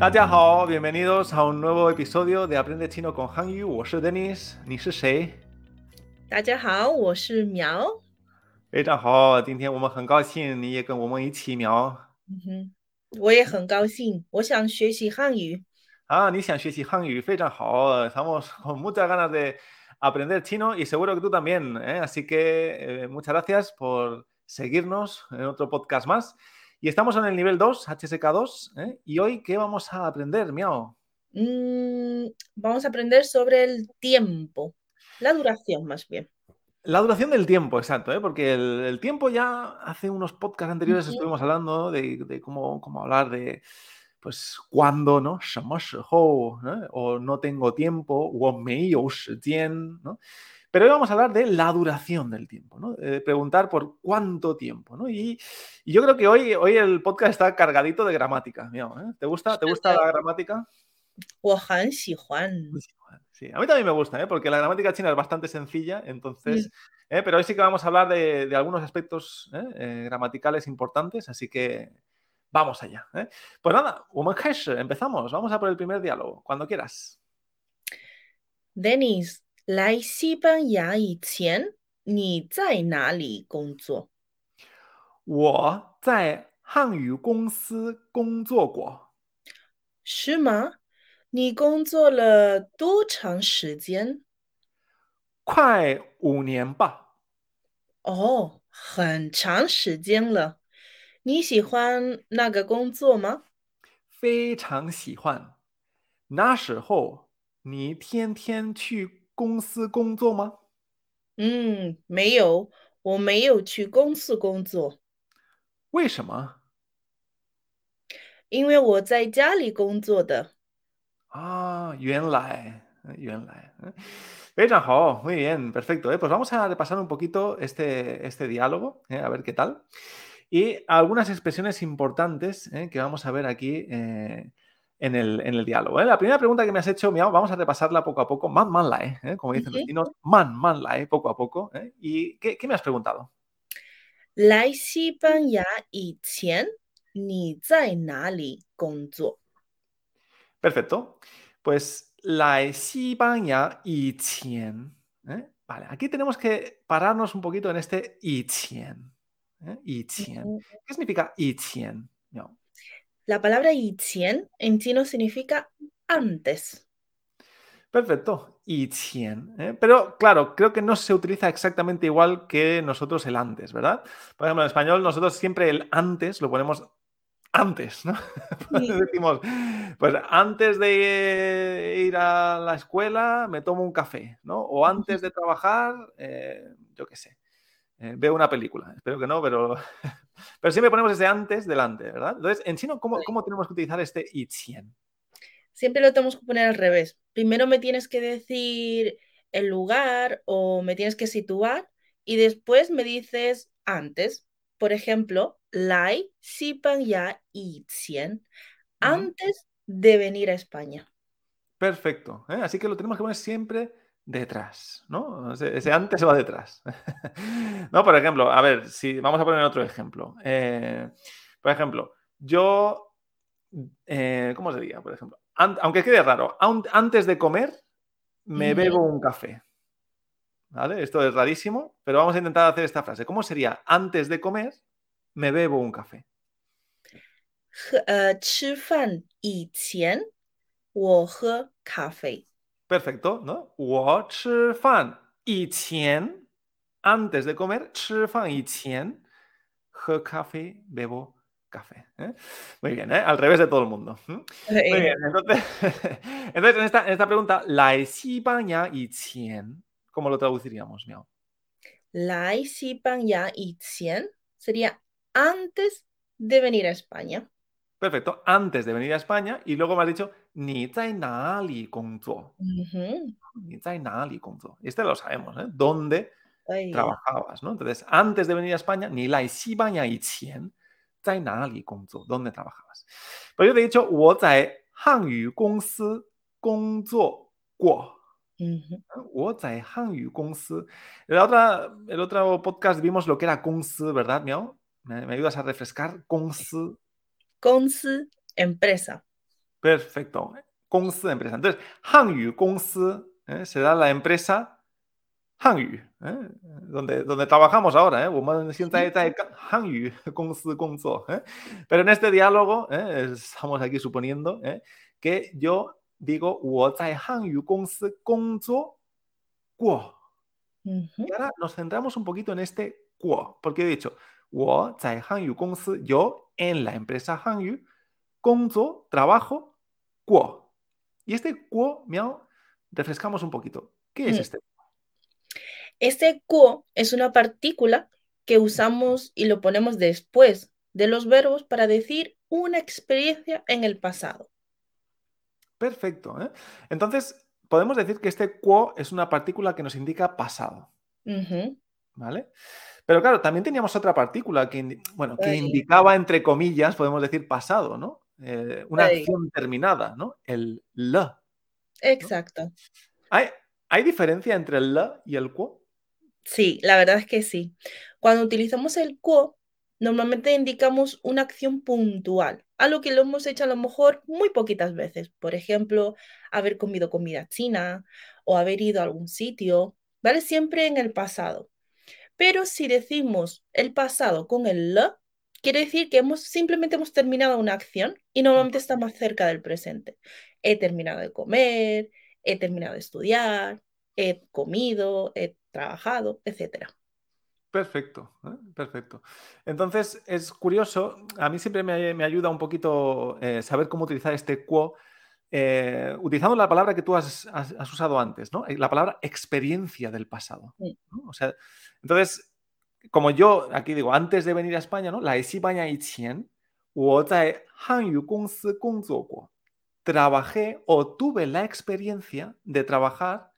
大家好，bienvenidos a un nuevo episodio de Aprende Chino con Hangyu。我是 Dennis，你是谁？大家好，我是苗。非常好，今天我们很高兴你也跟我们一起苗。嗯哼，我也很高兴，我想学习汉语。啊，你想学习汉语，非常好，estamos con muchas ganas de aprender chino y seguro que tú también. ¿eh? Así que eh, muchas gracias por seguirnos en otro podcast más. Y estamos en el nivel 2, HSK2. ¿eh? ¿Y hoy qué vamos a aprender, Miao? Mm, vamos a aprender sobre el tiempo, la duración más bien. La duración del tiempo, exacto, ¿eh? porque el, tiempo ya hace unos podcasts anteriores estuvimos hablando de, cómo, cómo, hablar de, pues, cuándo, ¿no? O no tengo tiempo, o me ¿no? Pero hoy vamos a hablar de la duración del tiempo, ¿no? De preguntar por cuánto tiempo, ¿no? Y, yo creo que hoy, hoy el podcast está cargadito de gramática. ¿eh? ¿Te gusta, ¿Te gusta la gramática? Sí, a mí también me gusta, ¿eh? porque la gramática china es bastante sencilla, entonces, ¿eh? pero hoy sí que vamos a hablar de, algunos aspectos gramaticales importantes, así que vamos allá. Pues nada, empezamos, vamos a por el primer diálogo, cuando quieras. Denis, 来西班牙以前，你在哪里工作？我在汉语公司工作过。是吗？你工作了多长时间？快五年吧。哦，很长时间了。你喜欢那个工作吗？非常喜欢。那时候你天天去。公司工作吗？嗯，没有，我没有去公司工作。为什么？因为我在家里工作的。啊，原来，原来，非常好，muy bien，perfecto。Pues vamos a repasar un poquito este este diálogo, a ver qué tal. Y algunas expresiones importantes que vamos a ver aquí. en el, en el diálogo. ¿eh? La primera pregunta que me has hecho, vamos a repasarla poco a poco. Man, man, la, ¿eh? Como dicen los chinos, man, man, la, poco a poco. ¿eh? ¿Y qué, qué, me has preguntado? Perfecto. Pues la y ¿eh? Vale, aquí tenemos que pararnos un poquito en este y ¿eh? ¿Qué significa y Miao? La palabra yiqian en chino significa antes. Perfecto, yiqian. ¿eh? Pero claro, creo que no se utiliza exactamente igual que nosotros el antes, ¿verdad? Por ejemplo, en español nosotros siempre el antes lo ponemos antes, ¿no? Decimos, pues antes de ir a la escuela me tomo un café, ¿no? O antes de trabajar, eh, yo qué sé, eh, veo una película. Espero que no, pero Pero siempre ponemos ese antes delante, ¿verdad? Entonces, en chino, ¿cómo, cómo tenemos que utilizar este yiqian? Siempre lo tenemos que poner al revés. Primero me tienes que decir el lugar o me tienes que situar y después me dices antes. Por ejemplo, lai sipan ya yiqian, antes de venir a España. Perfecto. ¿eh? Así que lo tenemos que poner siempre detrás, ¿no? Ese, antes va detrás. no, por ejemplo, a ver, si vamos a poner otro ejemplo. Eh, por ejemplo, yo, eh, ¿cómo sería? Por ejemplo, aunque quede raro, antes de comer me bebo un café. ¿Vale? Esto es rarísimo, pero vamos a intentar hacer esta frase. ¿Cómo sería? Antes de comer me bebo un café. 吃饭以前我喝咖啡。 Perfecto, ¿no? 我吃饭以前 antes de comer, 吃饭以前喝咖啡 bebo café. ¿eh? Muy bien, ¿eh? al revés de todo el mundo. Muy bien, entonces, entonces en, esta, en esta pregunta, la España y qian, ¿cómo lo traduciríamos, Miao? La España y qian sería antes de venir a España. Perfecto, antes de venir a España y luego me has dicho ni zai nali gongzuo. Ni zai nali gongzuo. Este lo sabemos, ¿eh? ¿Dónde trabajabas, no? Entonces, antes de venir a España, ni la España y qian, zai nali gongzuo. ¿Dónde trabajabas? Pero yo te he dicho, wo zai hanyu gongsi gongzuo guo. Wo zai hanyu gongsi. En otra, el otro podcast vimos lo que era gongsi, ¿verdad, Miao? ¿Me, ayudas a refrescar? Gongsi. 公司 empresa. Perfecto. 公司 empresa. Entonces, 汉语公司 ¿eh? será la empresa Hanyu, ¿eh? donde, donde trabajamos ahora. ¿eh? 我们现在在汉语公司工作, ¿eh? Pero en este diálogo ¿eh? estamos aquí suponiendo ¿eh? que yo digo 我在汉语公司工作过. Ujú. Y ahora nos centramos un poquito en este 过, porque he dicho 我在汉语公司, yo en la empresa Hanyu, 工作, trabajo, 过. Y este 过, miau, refrescamos un poquito. ¿Qué es Mm. este? Este kuo es una partícula que usamos y lo ponemos después de los verbos para decir una experiencia en el pasado. Perfecto. ¿eh? Entonces, podemos decir que este quo es una partícula que nos indica pasado, Ujú. ¿vale? Pero claro, también teníamos otra partícula que, bueno, que indicaba, entre comillas, podemos decir pasado, ¿no? Eh, una acción terminada, ¿no? El la. Exacto. ¿Hay, ¿Hay diferencia entre el la y el quo? Sí, la verdad es que sí. Cuando utilizamos el quo, normalmente indicamos una acción puntual, algo que lo hemos hecho a lo mejor muy poquitas veces. Por ejemplo, haber comido comida china o haber ido a algún sitio, ¿vale? Siempre en el pasado. Pero si decimos el pasado con el la, quiere decir que hemos, simplemente hemos terminado una acción y normalmente está más cerca del presente. He terminado de comer, he terminado de estudiar, he comido, he trabajado, etc. Perfecto, ¿eh? perfecto. Entonces, es curioso, a mí siempre me, me ayuda un poquito eh, saber cómo utilizar este quo, eh, utilizando la palabra que tú has, usado antes. Eh, la palabra experiencia del pasado. O sea, entonces, como yo aquí digo, antes de venir a España, ¿no? La España y Chien, trabajé o tuve la experiencia de trabajar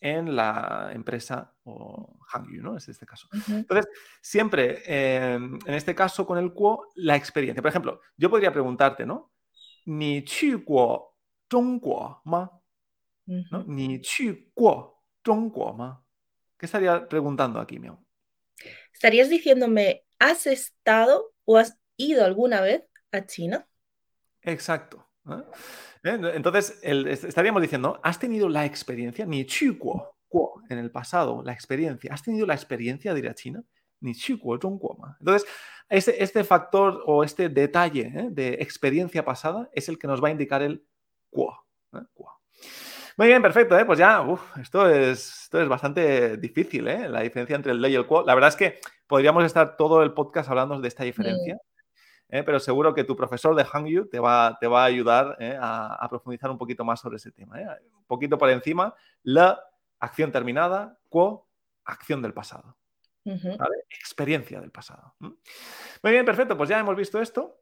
en la empresa o Hangyu, ¿no? Es este caso. Entonces, siempre, em, en este caso con el Kuo, la experiencia. Por ejemplo, yo podría preguntarte, ¿no? ¿Ni chi 中国吗？¿no? Ujú. 你去过中国吗？¿Qué estaría preguntando aquí, Miau? ¿Estarías diciéndome, ¿has estado o has ido alguna vez a China? Exacto. ¿eh? ¿Eh? Entonces, el- est- estaríamos diciendo, ¿has tenido la experiencia? Ni chu guo, guo, en el pasado, la experiencia. ¿Has tenido la experiencia de ir a China? Ni chu guo, zhong guo ma. Entonces, este, este factor o este detalle ¿eh? de experiencia pasada es el que nos va a indicar el guo. ¿eh? Guo. Muy bien, perfecto. ¿eh? Pues ya, uf, esto, es, esto es bastante difícil, ¿eh? la diferencia entre el le y el quo. La verdad es que podríamos estar todo el podcast hablando de esta diferencia. ¿eh? pero seguro que tu profesor de Hangyu te va, te va a ayudar ¿eh? a, a profundizar un poquito más sobre ese tema. ¿eh? Un poquito por encima, la acción terminada, quo, acción del pasado. Experiencia del pasado. Muy bien, perfecto. Pues ya hemos visto esto.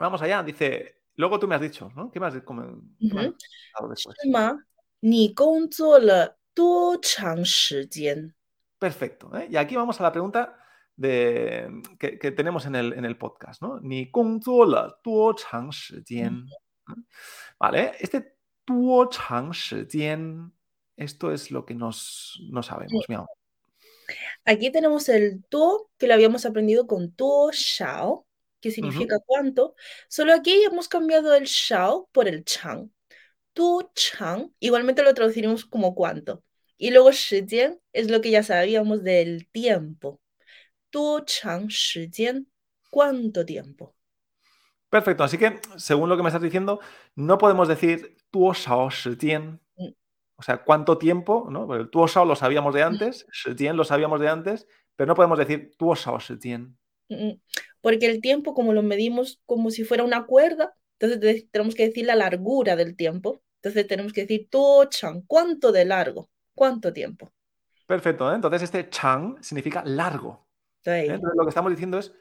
Vamos allá. Dice, Luego tú me has dicho, ¿no? ¿Qué más? ¿Qué más? Perfecto. ¿eh? Y aquí vamos a la pregunta de, que, que, tenemos en el, en el podcast, ¿no? Ni Vale, este tuo chang esto es lo que nos, no sabemos, sí. Aquí tenemos el tuo que lo habíamos aprendido con tuo shao, que significa cuánto, solo aquí hemos cambiado el shao por el chang. Tu chang, igualmente lo traduciremos como cuánto. Y luego shijian es lo que ya sabíamos del tiempo. Tu chang shijian, cuánto tiempo. Perfecto, así que según lo que me estás diciendo, no podemos decir tuo shao shijian, mm. o sea, cuánto tiempo, ¿no? El tuo shao lo sabíamos de antes, shijian lo sabíamos de antes, pero no podemos decir tuo shao porque el tiempo, como lo medimos como si fuera una cuerda, entonces tenemos que decir la largura del tiempo. Entonces tenemos que decir todo chan, ¿cuánto de largo? ¿Cuánto tiempo? Perfecto, ¿eh? entonces este chan significa largo. Sí. ¿eh? Entonces lo que estamos diciendo es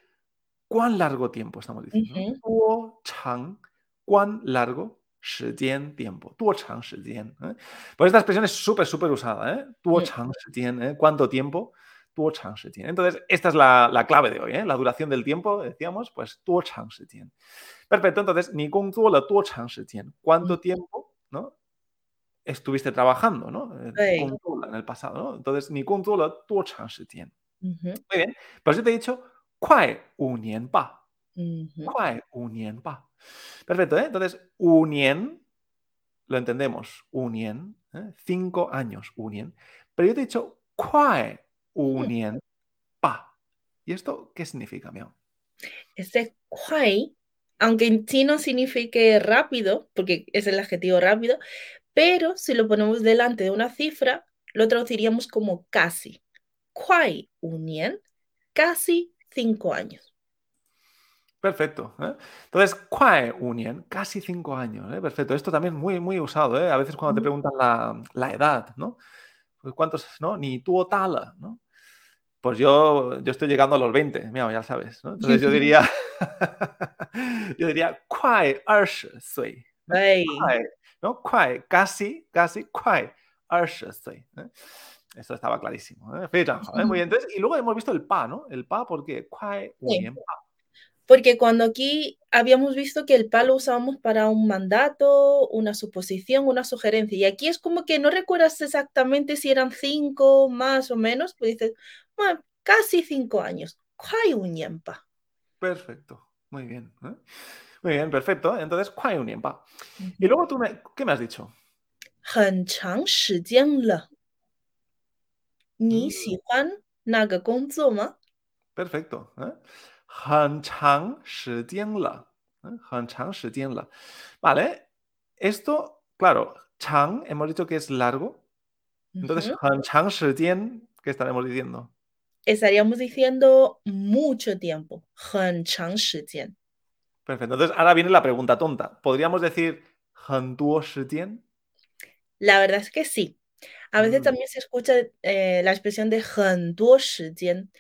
cuán largo tiempo estamos diciendo. Tuo chan, cuán largo, shijien, tiempo. Tuo chan, shijien. ¿eh? Pues esta expresión es súper, súper usada. ¿eh? Tuo chan, shijien, ¿eh? cuánto tiempo. Entonces, esta es la, la clave de hoy, ¿eh? la duración del tiempo, decíamos, pues Perfecto, entonces, ni ¿Cuánto mm. tiempo ¿no? estuviste trabajando ¿no? Eh, en el pasado? ¿no? Entonces, ni Muy bien, pues yo te he dicho, ¿cuál un pa? ¿Cuál un pa? Perfecto, ¿eh? entonces, unien, lo entendemos, ¿eh? cinco años, unien, pero yo te he dicho, ¿cuál? Unien pa. ¿Y esto qué significa, Miao? Este kuai, aunque en chino signifique rápido, porque es el adjetivo rápido, pero si lo ponemos delante de una cifra, lo traduciríamos como casi. Kuai unien, casi cinco años. Perfecto. ¿eh? Entonces, kuai unien, casi cinco años. ¿eh? Perfecto. Esto también es muy, muy usado. ¿eh? A veces cuando te preguntan la, la edad, ¿no? Pues, ¿Cuántos, no? Ni tuvo tala, ¿no? Pues yo, yo estoy llegando a los 20, mira, ya sabes, ¿no? Entonces yo diría, yo diría, kuai sui. ¿no? Kuai, casi, casi, kuai sui. ¿eh? Esto estaba clarísimo. ¿eh? ¿eh? Muy bien. Entonces, y luego hemos visto el pa, ¿no? El pa, ¿por qué? Kuai unien pa. Porque cuando aquí habíamos visto que el pa lo usábamos para un mandato, una suposición, una sugerencia. Y aquí es como que no recuerdas exactamente si eran cinco más o menos, pues dices, bueno, casi cinco años. Kuai un pa. Perfecto. Muy bien. ¿eh? Muy bien, perfecto. Entonces, kuai un pa. Y luego tú, me, ¿qué me has dicho? 很长时间了。你喜欢那个工作吗？ Perfecto. ¿eh? 很长时间了，¿eh? 很长时间了. Vale, esto, claro, chang hemos dicho que es largo. Entonces, Ujú. 很长时间, ¿qué estaremos diciendo? Estaríamos diciendo mucho tiempo. 很长时间。 Perfecto. Entonces, ahora viene la pregunta tonta. ¿Podríamos decir 很多时间? La verdad es que sí. A veces Mm. también se escucha eh, la expresión de 很多时间,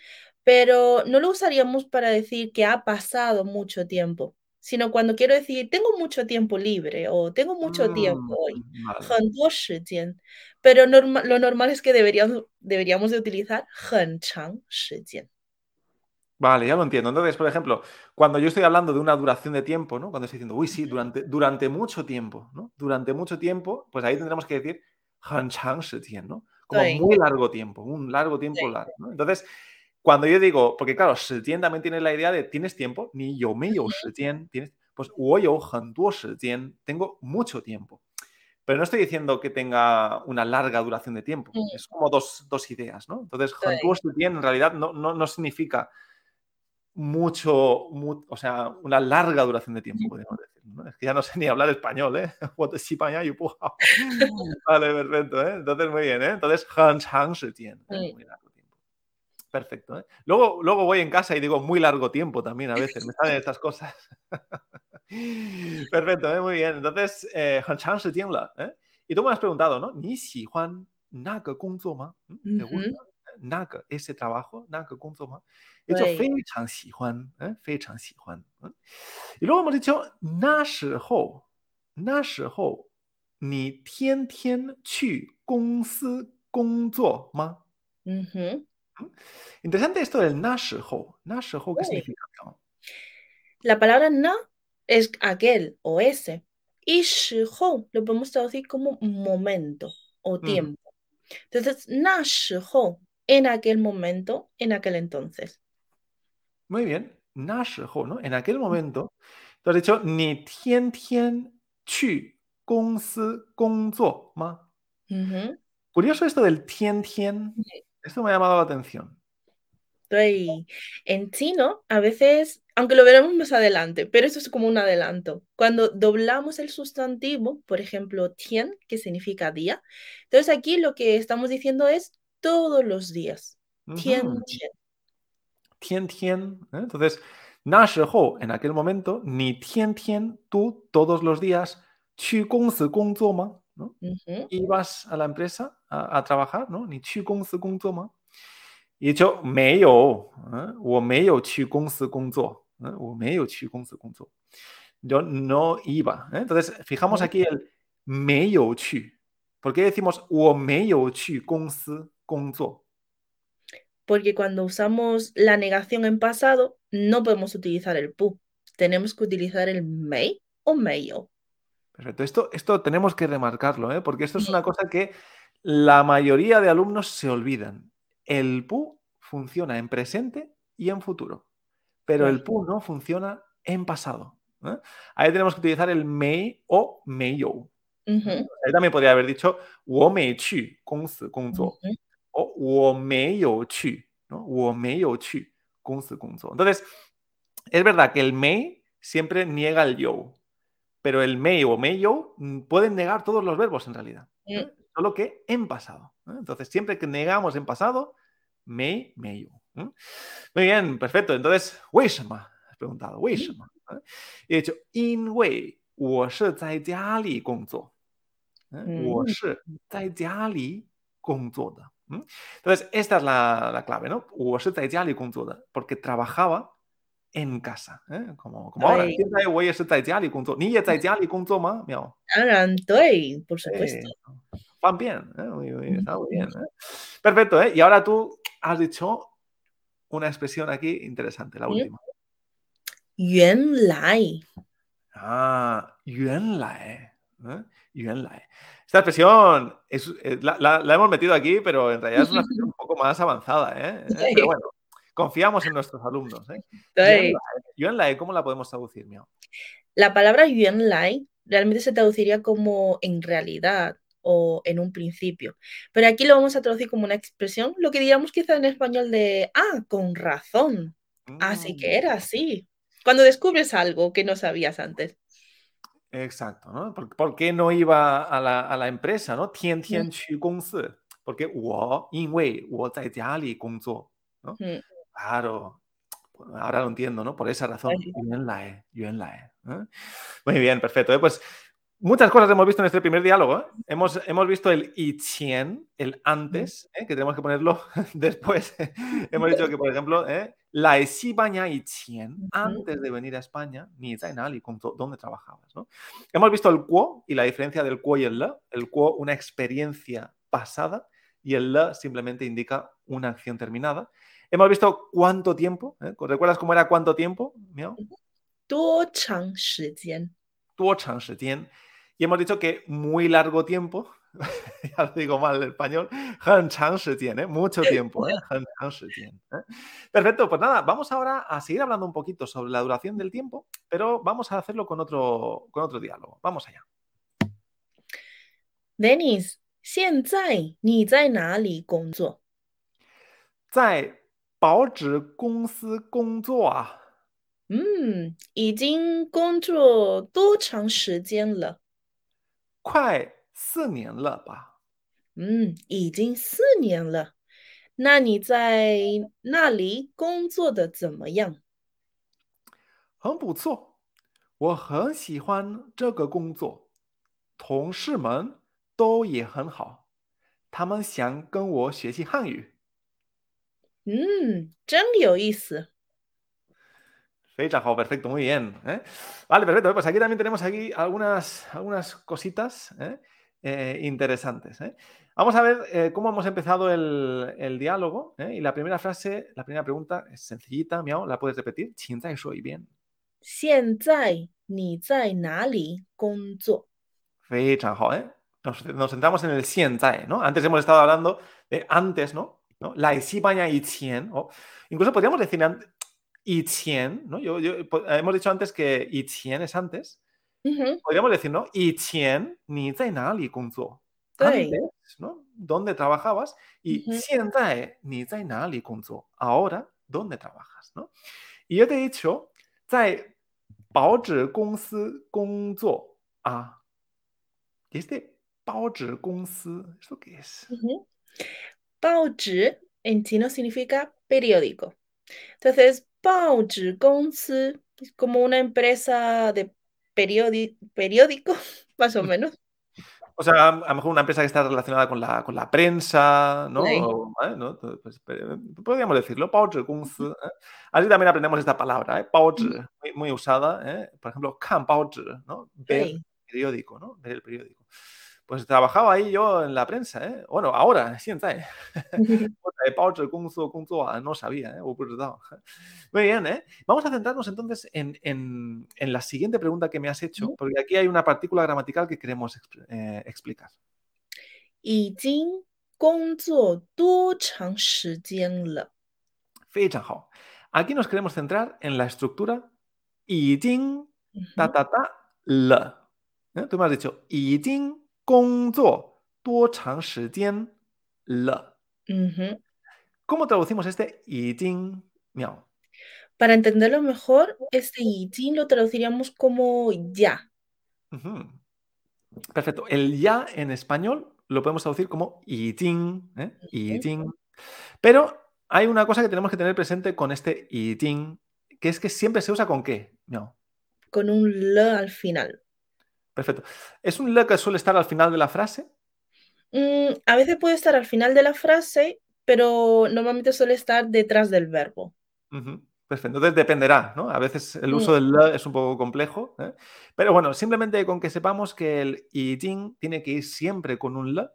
pero no lo usaríamos para decir que ha pasado mucho tiempo, sino cuando quiero decir tengo mucho tiempo libre o tengo mucho tiempo hoy. Mm, vale. 很多时间. Pero norma- lo normal es que deberíamos, deberíamos de utilizar 很长时间. Vale, ya lo entiendo. Entonces, por ejemplo, cuando yo estoy hablando de una duración de tiempo, ¿no? Cuando estoy diciendo, uy, sí, Ujú. durante, durante mucho tiempo, ¿no? Durante mucho tiempo, pues ahí tendremos que decir 很长时间, ¿no? Como Sí. muy largo tiempo, un largo tiempo Sí. largo, ¿no? Entonces, cuando yo digo, porque claro, Shetian también tiene la idea de tienes tiempo, ni yo me yo Shetian, tienes, pues yo tengo mucho tiempo. Pero no estoy diciendo que tenga una larga duración de tiempo. Sí. Es como dos, dos, ideas, ¿no? Entonces, Hantuo en realidad no, no, no significa mucho, o sea, una larga duración de tiempo, podríamos decir. ¿no? Es que ya no sé ni hablar español, ¿eh? vale, perfecto, ¿eh? Entonces, muy bien, ¿eh? Entonces, Hanchang Shetian. ¿eh? Muy largo perfecto. ¿eh? Luego, luego voy en casa y digo muy largo tiempo también a veces, me salen estas cosas. perfecto, ¿eh? muy bien. Entonces, eh, ¿eh? Y tú me has preguntado, ¿no? ¿Ni si Juan Naga Kunzoma? ¿Mm? ¿Te gusta? Naga, ese trabajo, Naga Kunzoma. He dicho, pues Fei Chan Si Juan, ¿eh? Fei Chan Si Juan. Y luego hemos dicho, Nash Ho, Nash Ho, ni Tien Tien Chu Gong Si Gong Zuo Ma. Interesante esto del nasho. Nasho, ¿qué sí. significa? La palabra na es aquel o ese. Y shiho lo podemos traducir como momento o mm. tiempo. Entonces, na shiho, en aquel momento, en aquel entonces. Muy bien. Na shiho, ¿no? En aquel momento. Tú has dicho, ni tian tian chu gong si gong ma. Curioso esto del tian tian. Esto me ha llamado la atención. Estoy en chino, a veces, aunque lo veremos más adelante, pero eso es como un adelanto. Cuando doblamos el sustantivo, por ejemplo, tien, que significa día, entonces aquí lo que estamos diciendo es todos los días. Tien. uh -huh. tian. Entonces, na shihou, en aquel momento, ni tien, tian, tú todos los días, qi gong gong. ¿no? Uh a la empresa a, trabajar, ¿no? Ni chu gong si gong ma. Y yo, me yo, o me yo gong si gong ¿eh? o me yo gong Yo no iba. ¿eh? Entonces, fijamos aquí el me yo ¿Por qué decimos o me yo chu gong si gong porque cuando usamos la negación en pasado no podemos utilizar el pu. Tenemos que utilizar el mei o meio. Perfecto. Esto, esto tenemos que remarcarlo, ¿eh? porque esto es una cosa que la mayoría de alumnos se olvidan. El PU funciona en presente y en futuro, pero el PU no funciona en pasado. ¿eh? Ahí tenemos que utilizar el mei o meiyou. Ahí también podría haber dicho wo mei o wo mei. Entonces, es verdad que el mei siempre niega el you pero el may o mayo mm, pueden negar todos los verbos en realidad. Mm. ¿eh? Solo que en pasado. ¿eh? Entonces, siempre que negamos en pasado, may, mayo. ¿eh? Muy bien, perfecto. Entonces, has preguntado, he dicho, in way, wo Entonces, esta es la, la clave, ¿no? Porque trabajaba en casa, ¿eh? como, como ahora. Ay. 现在我也是在家里工作。你也在家里工作吗？喵。当然对, por supuesto. Eh, van bien, ¿eh? muy, muy- Ujú. está muy bien. ¿eh? Perfecto, ¿eh? Y ahora tú has dicho una expresión aquí interesante, la Ujú. última. 原来, Ah, 原来, ¿eh? 原来. Esta expresión es, eh, la, la- la hemos metido aquí, pero en realidad es una expresión un poco más avanzada, ¿eh? ¿Eh? Sí. Pero bueno, Confiamos en nuestros alumnos. ¿eh? Yuan, e, yuan e, ¿cómo la podemos traducir, Miao? La palabra Yuan Lai e realmente se traduciría como en realidad o en un principio. Pero aquí lo vamos a traducir como una expresión, lo que diríamos quizá en español de, ah, con razón. Así que mm. era así. Cuando descubres algo que no sabías antes. Exacto, ¿no? ¿Por, qué no iba a la, a la empresa, ¿no? Tian Tian mm. Chu Porque, ¿no? Mm. Claro, ahora lo entiendo, ¿no? Por esa razón, sí. yo en la E, e ¿eh? Muy bien, perfecto. ¿eh? Pues muchas cosas hemos visto en este primer diálogo. ¿eh? Hemos, hemos visto el ichien, el antes, que tenemos que ponerlo después. hemos dicho que, por ejemplo, la Esibaña ichien, antes de venir a España, ni Zainal y dónde trabajabas, ¿no? Hemos visto el cuo y la diferencia del cuo y el la. El cuo, una experiencia pasada, y el la simplemente indica una acción terminada. Hemos visto cuánto tiempo. ¿eh? ¿Recuerdas cómo era cuánto tiempo? Miau? 多长时间？多长时间. Y hemos dicho que muy largo tiempo, ya lo digo mal en español, 很长时间, ¿eh? mucho tiempo, ¿eh? 很长时间, ¿eh? Perfecto, pues nada, vamos ahora a seguir hablando un poquito sobre la duración del tiempo, pero vamos a hacerlo con otro, con otro diálogo. Vamos allá. Dennis，现在你在哪里工作？在 保纸公司工作啊，嗯，已经工作多长时间了？快四年了吧？嗯，已经四年了。那你在那里工作的怎么样？很不错，我很喜欢这个工作，同事们都也很好，他们想跟我学习汉语。嗯，真有意思。 Fecha, jo, perfecto, muy bien. ¿eh? Vale, perfecto. Pues aquí también tenemos aquí algunas, algunas cositas ¿eh? Eh, interesantes. ¿eh? Vamos a ver eh, cómo hemos empezado el, el diálogo. ¿eh? Y la primera frase, la primera pregunta es sencillita, miau, ¿la puedes repetir? 请再说一遍.现在你在哪里工作？ Fecha, jo, ¿eh? Nos, nos centramos en el 现在, ¿no? Antes hemos estado hablando de antes, ¿no? ¿no? La Isibaña Yichien, o incluso podríamos decir Yichien, ¿no? Yo, yo, hemos dicho antes que Yichien es antes. Uh -huh. Podríamos decir, ¿no? Yichien ni Zainali Kunzo. Antes, ¿no? ¿Dónde trabajabas? Y Sientae ni Zainali Kunzo. Ahora, ¿dónde trabajas? ¿no? Y yo te he dicho, Zai Bao Zhi Gong Kunzo. Ah. Este Bao Zhi ¿esto qué es? Uh -huh. Bao en chino significa periódico. Entonces, Bao Gongzi es como una empresa de periódico, más o mm. menos. O sea, a lo mejor una empresa que está relacionada con la, con la prensa, ¿no? Sí. O, ¿eh? ¿no? Pues, podríamos decirlo, Baozhi ¿eh? Así también aprendemos esta palabra, ¿eh? Baozhi, mm. muy, muy, usada, ¿eh? Por ejemplo, Kan Baozhi, ¿no? Ver sí. periódico, ¿no? Ver el periódico pues trabajaba ahí yo en la prensa, ¿eh? Bueno, ahora, siempre. Pues ah, no sabía, ¿eh? Pues Muy bien, ¿eh? Vamos a centrarnos entonces en, en, en, la siguiente pregunta que me has hecho, porque aquí hay una partícula gramatical que queremos exp eh, explicar. Y Aquí nos queremos centrar en la estructura y ta ta ta le. ¿Eh? Tú me has dicho y ting 工作多长时间了? Ujú. ¿Cómo traducimos este 已经 miau? Para entenderlo mejor, este yitin lo traduciríamos como ya. Ujú. Perfecto. El ya en español lo podemos traducir como 已经, ¿eh? 已经. Pero hay una cosa que tenemos que tener presente con este 已经, que es que siempre se usa con qué? Miau. con un le al final. Perfecto. ¿Es un le que suele estar al final de la frase? Mm, a veces puede estar al final de la frase, pero normalmente suele estar detrás del verbo. Perfecto. Entonces dependerá, ¿no? A veces el Mm. uso del le es un poco complejo, ¿eh? Pero bueno, simplemente con que sepamos que el iting tiene que ir siempre con un le,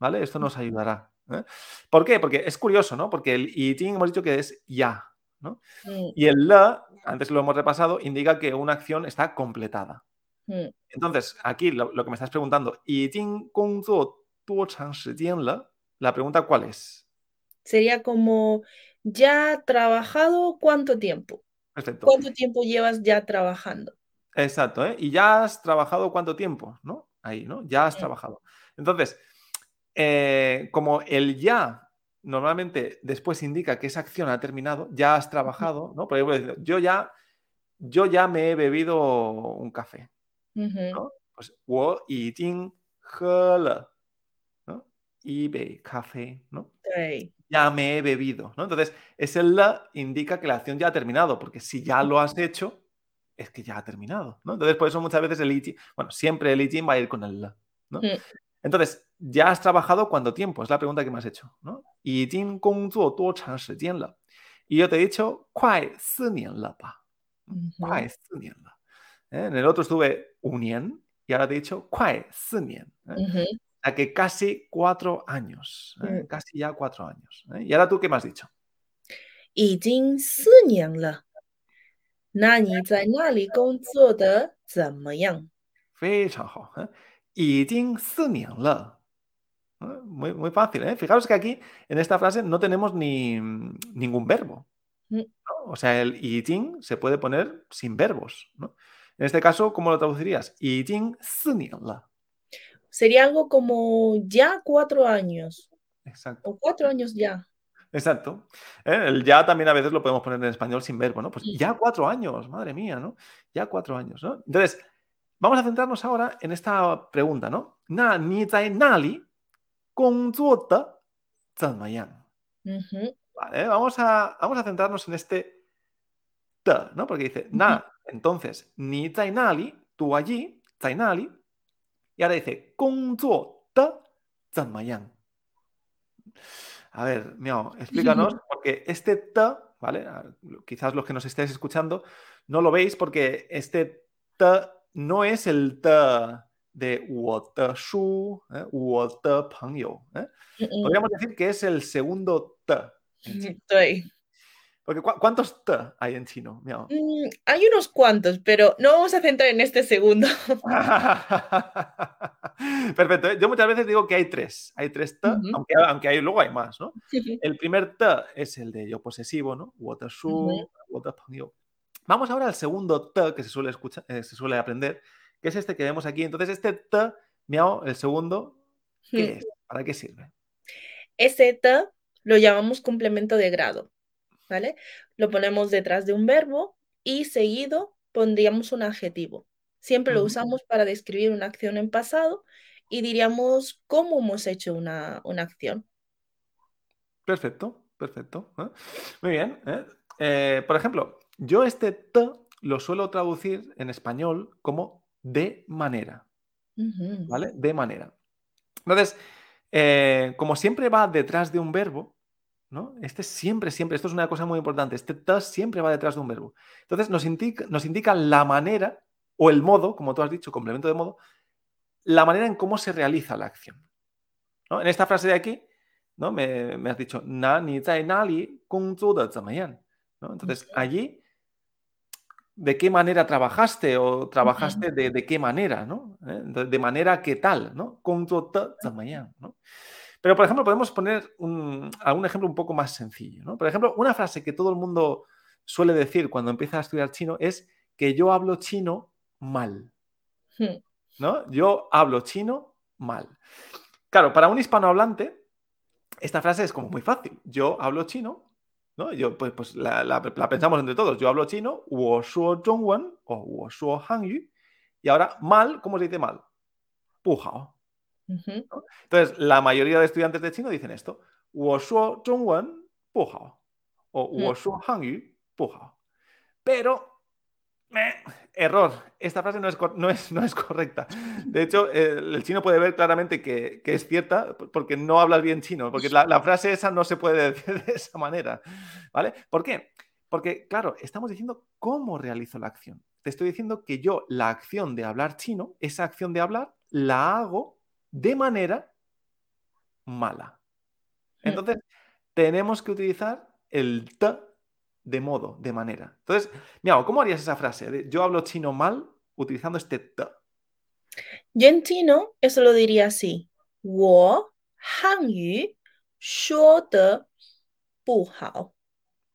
¿vale? Esto nos ayudará. ¿eh? ¿Por qué? Porque es curioso, ¿no? Porque el iting hemos dicho que es ya, ¿no? Mm, Y el le, antes lo hemos repasado, indica que una acción está completada. mm. Entonces, aquí lo, lo que me estás preguntando, 已经工作多长时间了? La pregunta ¿cuál es? Sería como, ¿ya ha trabajado cuánto tiempo? Perfecto. ¿Cuánto tiempo llevas ya trabajando? Exacto, ¿eh? ¿Y ya has trabajado cuánto tiempo? ¿No? Ahí, ¿no? Ya has Mm. trabajado. Entonces, eh, como el ya normalmente después indica que esa acción ha terminado, ya has trabajado, ¿no? Por ejemplo, yo ya, yo ya me he bebido un café, Ujú, ¿no? Pues 我已经喝了, ¿no? 一杯咖啡, ¿no? ok. ya me he bebido, ¿no? Entonces, ese la indica que la acción ya ha terminado, porque si ya lo has hecho, es que ya ha terminado, ¿no? Entonces, por eso muchas veces el itin, bueno, siempre el itin va a ir con el la, ¿no? Mm. Entonces, ¿ya has trabajado cuánto tiempo? Es la pregunta que me has hecho, ¿no? 已经工作多长时间了? Y yo te he dicho, 快四年了吧? Ujú. 快四年了. ¿eh? En el otro estuve un yen y ahora te he dicho, 快四年. ¿eh? Ujú. O sea que casi cuatro años, ¿eh? Mm. casi ya cuatro años. ¿eh? Y ahora tú, ¿qué me has dicho? 已经四年了。那你在那里工作的怎么样？非常好，¿eh? 已经四年了. ¿eh? Muy, muy fácil, ¿eh? Fijaros que aquí, en esta frase, no tenemos ni mm, ningún verbo. Mm. ¿no? O sea, el 已经 se puede poner sin verbos. ¿no? En este caso, ¿cómo lo traducirías? Sería algo como ya cuatro años. Exacto. O cuatro años ya. Exacto. Eh, el ya también a veces lo podemos poner en español sin verbo, ¿no? Pues ya cuatro años, madre mía, ¿no? Ya cuatro años, ¿no? Entonces, vamos a centrarnos ahora en esta pregunta, ¿no? Na ni zai nali Vale, vamos a, vamos a centrarnos en este ¿no? Porque dice na. Entonces, ni zai nali, tú allí, zai nali. Y ahora dice, A ver, miau, explícanos, porque este te, ¿vale? Quizás los que nos estáis escuchando no lo veis porque este te no es el te de water shu, ¿eh? ¿eh? Podríamos decir que es el segundo te. Sí. Porque ¿cuántos T hay en chino? Miao? Mm, hay unos cuantos, pero no vamos a centrar en este segundo. Perfecto. ¿eh? Yo muchas veces digo que hay tres. Hay tres T, aunque, aunque hay, luego hay más, ¿no? El primer T es el de yo posesivo, ¿no? Water shu, uh -huh. Vamos ahora al segundo T que se suele, escuchar, eh, se suele aprender, que es este que vemos aquí. Entonces, este T, miao, el segundo, hmm. ¿Para qué sirve? Ese T lo llamamos complemento de grado. ¿Vale? Lo ponemos detrás de un verbo y seguido pondríamos un adjetivo. Siempre lo usamos para describir una acción en pasado y diríamos cómo hemos hecho una, una acción. Perfecto, perfecto. ¿eh? Muy bien. ¿eh? Eh, por ejemplo, yo este te lo suelo traducir en español como de manera. ¿vale? De manera. Entonces, eh, como siempre va detrás de un verbo, ¿no? Este siempre, siempre, esto es una cosa muy importante, este te siempre va detrás de un verbo. Entonces nos indica, nos indica la manera o el modo, como tú has dicho, complemento de modo, la manera en cómo se realiza la acción. ¿no? En esta frase de aquí, ¿no? Me, me has dicho, na ni zai na li gong zu de. Entonces, allí, ¿de qué manera trabajaste o trabajaste de, de qué manera? ¿no? ¿Eh? De, de manera que tal, ¿no? Gong zu de ¿no? Pero, por ejemplo, podemos poner algún ejemplo un poco más sencillo. ¿no? Por ejemplo, una frase que todo el mundo suele decir cuando empieza a estudiar chino es que yo hablo chino mal. Hmm. ¿No? Yo hablo chino mal. Claro, para un hispanohablante, esta frase es como muy fácil. Yo hablo chino, ¿no? Yo, pues, pues la, pensamos entre todos. Yo hablo chino, wo shuo o wo shuo hangyu. Y ahora, mal, ¿cómo se dice mal? Pujao. Entonces, la mayoría de estudiantes de chino dicen esto. O hangyu bu hao. Pero error. Esta frase no es, correcta. De hecho, el chino puede ver claramente que, es cierta porque no hablas bien chino, porque la, frase esa no se puede decir de esa manera. ¿Vale? ¿Por qué? Porque, claro, estamos diciendo cómo realizo la acción. Te estoy diciendo que yo la acción de hablar chino, esa acción de hablar, la hago de manera mala. Entonces, tenemos que utilizar el t de modo, de manera. Entonces, Miao, ¿cómo harías esa frase? Yo hablo chino mal utilizando este t. Yo en chino eso lo diría así. Wo han shuo de bu hao.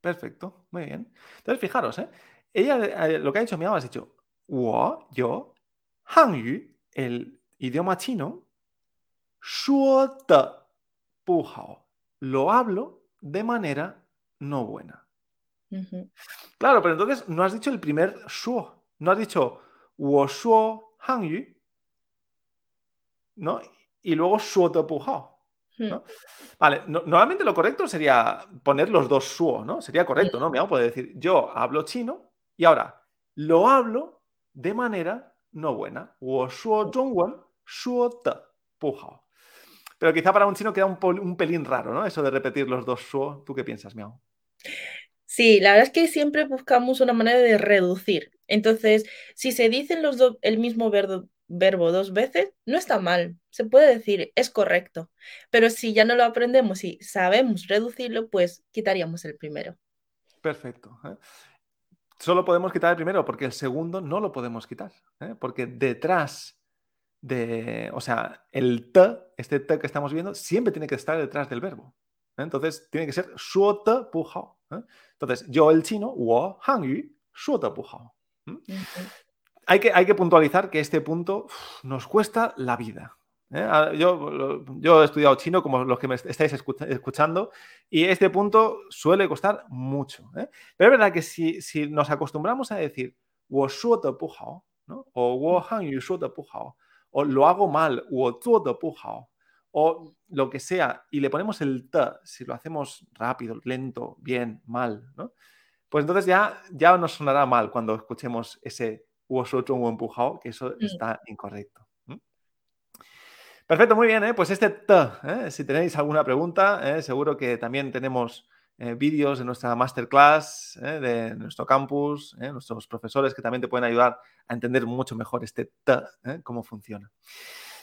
Perfecto, muy bien. Entonces, fijaros, ¿eh? Ella eh, lo que ha dicho Miao, has dicho, wo, yo, el idioma chino, lo hablo de manera no buena. Claro, pero entonces no has dicho el primer shuo. No has dicho wo hangyu, ¿no? Y luego shuota hmm. Vale, normalmente lo correcto sería poner los dos suo, ¿no? Sería correcto, ¿no? Miao puede decir, yo hablo chino y ahora lo hablo de manera no buena. Wo shuo. Pero quizá para un chino queda un, pelín raro, ¿no? Eso de repetir los dos shuo. ¿Tú qué piensas, Miao? Sí, la verdad es que siempre buscamos una manera de reducir. Entonces, si se dicen los do- el mismo verbo, verbo dos veces, no está mal. Se puede decir, es correcto. Pero si ya no lo aprendemos y sabemos reducirlo, pues quitaríamos el primero. Perfecto. ¿eh? Solo podemos quitar el primero porque el segundo no lo podemos quitar. ¿eh? Porque detrás de, o sea, el t, este t que estamos viendo, siempre tiene que estar detrás del verbo. ¿eh? Entonces, tiene que ser shuo te ¿eh? Entonces, yo el chino, wo hang yu, hay, que, hay que puntualizar que este punto nos cuesta la vida. ¿eh? Ah, yo, yo, he estudiado chino, como los que me estáis escuchando, y este punto suele costar mucho. Pero es verdad que si, si nos acostumbramos a decir wo shuo te ¿no? o wo hang yu shuo te o lo hago mal, o pujao, o lo que sea, y le ponemos el t, si lo hacemos rápido, lento, bien, mal, ¿no? Pues entonces ya, ya nos sonará mal cuando escuchemos ese o empujado, que eso está incorrecto. Perfecto, muy bien, ¿eh? pues este T, ¿eh? si tenéis alguna pregunta, ¿eh? seguro que también tenemos eh, vídeos de nuestra masterclass, eh, de nuestro campus, eh, nuestros profesores que también te pueden ayudar a entender mucho mejor este T, eh, cómo funciona.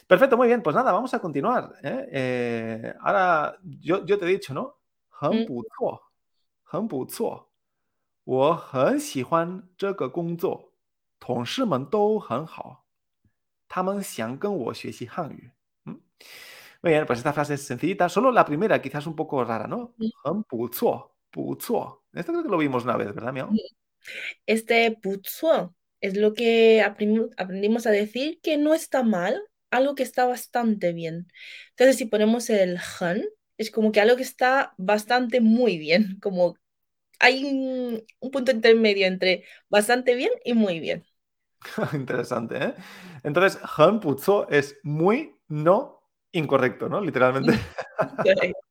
Perfecto, muy bien, pues nada, vamos a continuar. Eh. ahora, yo, yo, te he dicho, ¿no? Mm. Muy bien, pues esta frase es sencillita, solo la primera, quizás un poco rara, ¿no? Sí. Esto creo que lo vimos una vez, ¿verdad, Miao? Este puzuo es lo que aprendimos a decir que no está mal, algo que está bastante bien. Entonces, si ponemos el han, es como que algo que está bastante muy bien, como hay un, punto intermedio entre bastante bien y muy bien. Interesante, ¿eh? Entonces, han puzo es muy no incorrecto, ¿no? Literalmente.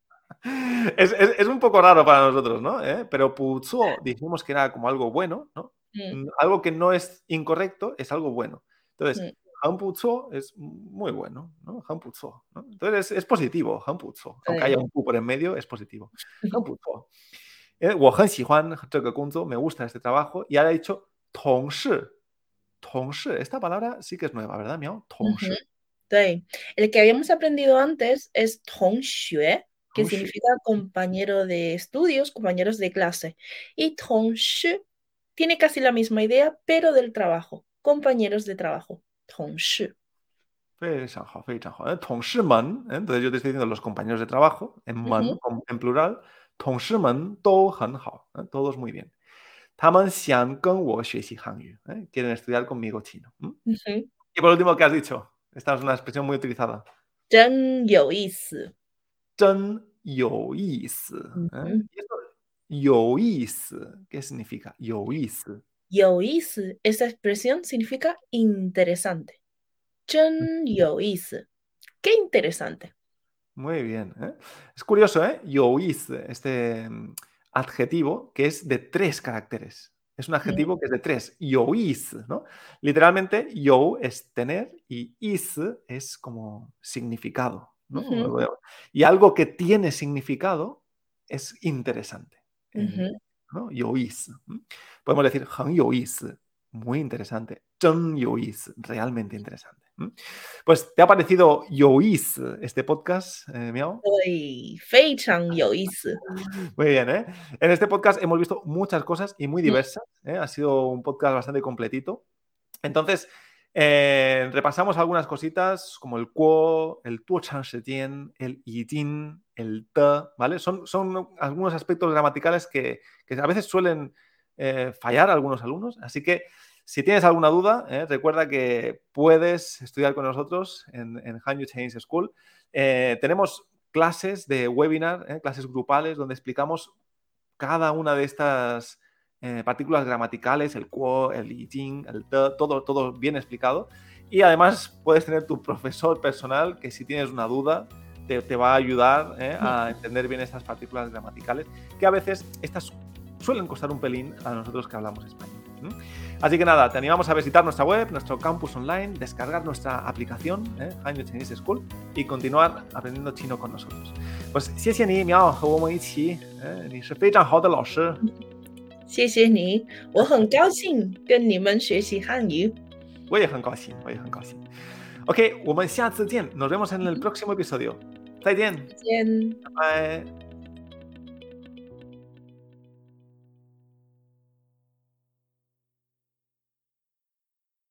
Es, un poco raro para nosotros, ¿no? ¿Eh? Pero Puzuo dijimos que era como algo bueno, ¿no? Mm. Mm, algo que no es incorrecto es algo bueno. Entonces, mm. Hanputsuo es muy bueno, ¿no? Hanputsuo. ¿no? Entonces es, es positivo, Hanputsuo. Aunque haya un pu por en medio, es positivo. Eh, me gusta este trabajo. Y ahora he dicho Tongshi. Tongshi. Esta palabra sí que es nueva, ¿verdad, Miao? Tongshi. El que habíamos aprendido antes es Tongxue, que significa compañero de estudios, compañeros de clase. Y Tongxu tiene casi la misma idea, pero del trabajo, compañeros de trabajo. Tongxu. Eh, eh, entonces yo te estoy diciendo los compañeros de trabajo, en, man, -huh. en plural. Eh, todos muy bien. Quieren estudiar conmigo chino. Y por último, ¿qué has dicho? Esta es una expresión muy utilizada. 真有意思。真有意思. ¿eh? Ujú. Y esto, 有意思, ¿qué significa? 有意思.有意思, esa expresión significa interesante. 真有意思. Qué interesante. Muy bien. ¿eh? Es curioso, ¿eh? 有意思, este mm, adjetivo que es de tres caracteres. Es un adjetivo que es de tres. Yois, ¿no? Literalmente, yo es tener y is es como significado. ¿no? Y algo que tiene significado es interesante. Uh -huh. ¿no? Yois. Podemos decir, han yois, muy interesante. Chon yois, realmente interesante. ¿Mm? Pues, ¿te ha parecido Yois este podcast, eh, Miao? Sí, ah. muy bien, ¿eh? En este podcast hemos visto muchas cosas y muy diversas. ¿eh? Ha sido un podcast bastante completito. Entonces, eh, repasamos algunas cositas como el Kuo, el Tuo Chan Shetien, el Yijin, el Te, ¿vale? Son, algunos aspectos gramaticales que, que a veces suelen eh, fallar a algunos alumnos. Así que si tienes alguna duda, ¿eh? recuerda que puedes estudiar con nosotros en, en Hanyu Chinese School. Eh, tenemos clases de webinar, ¿eh? clases grupales, donde explicamos cada una de estas partículas gramaticales, el quo, el yiting, el te, todo, todo bien explicado. Y además puedes tener tu profesor personal que si tienes una duda te, te va a ayudar ¿eh? a entender bien estas partículas gramaticales, que a veces estas suelen costar un pelín a nosotros que hablamos español. Así que nada, te animamos a visitar nuestra web, nuestro campus online, descargar nuestra aplicación, ¿eh? Hanyu Chinese School, y continuar aprendiendo chino con nosotros. Pues 谢谢你，苗，和我们一起，呃，你是非常好的老师。谢谢你，我很高兴跟你们学习汉语。我也很高兴，我也很高兴。OK，我们下次见，nos vemos en el próximo episodio。再见，再见。拜拜。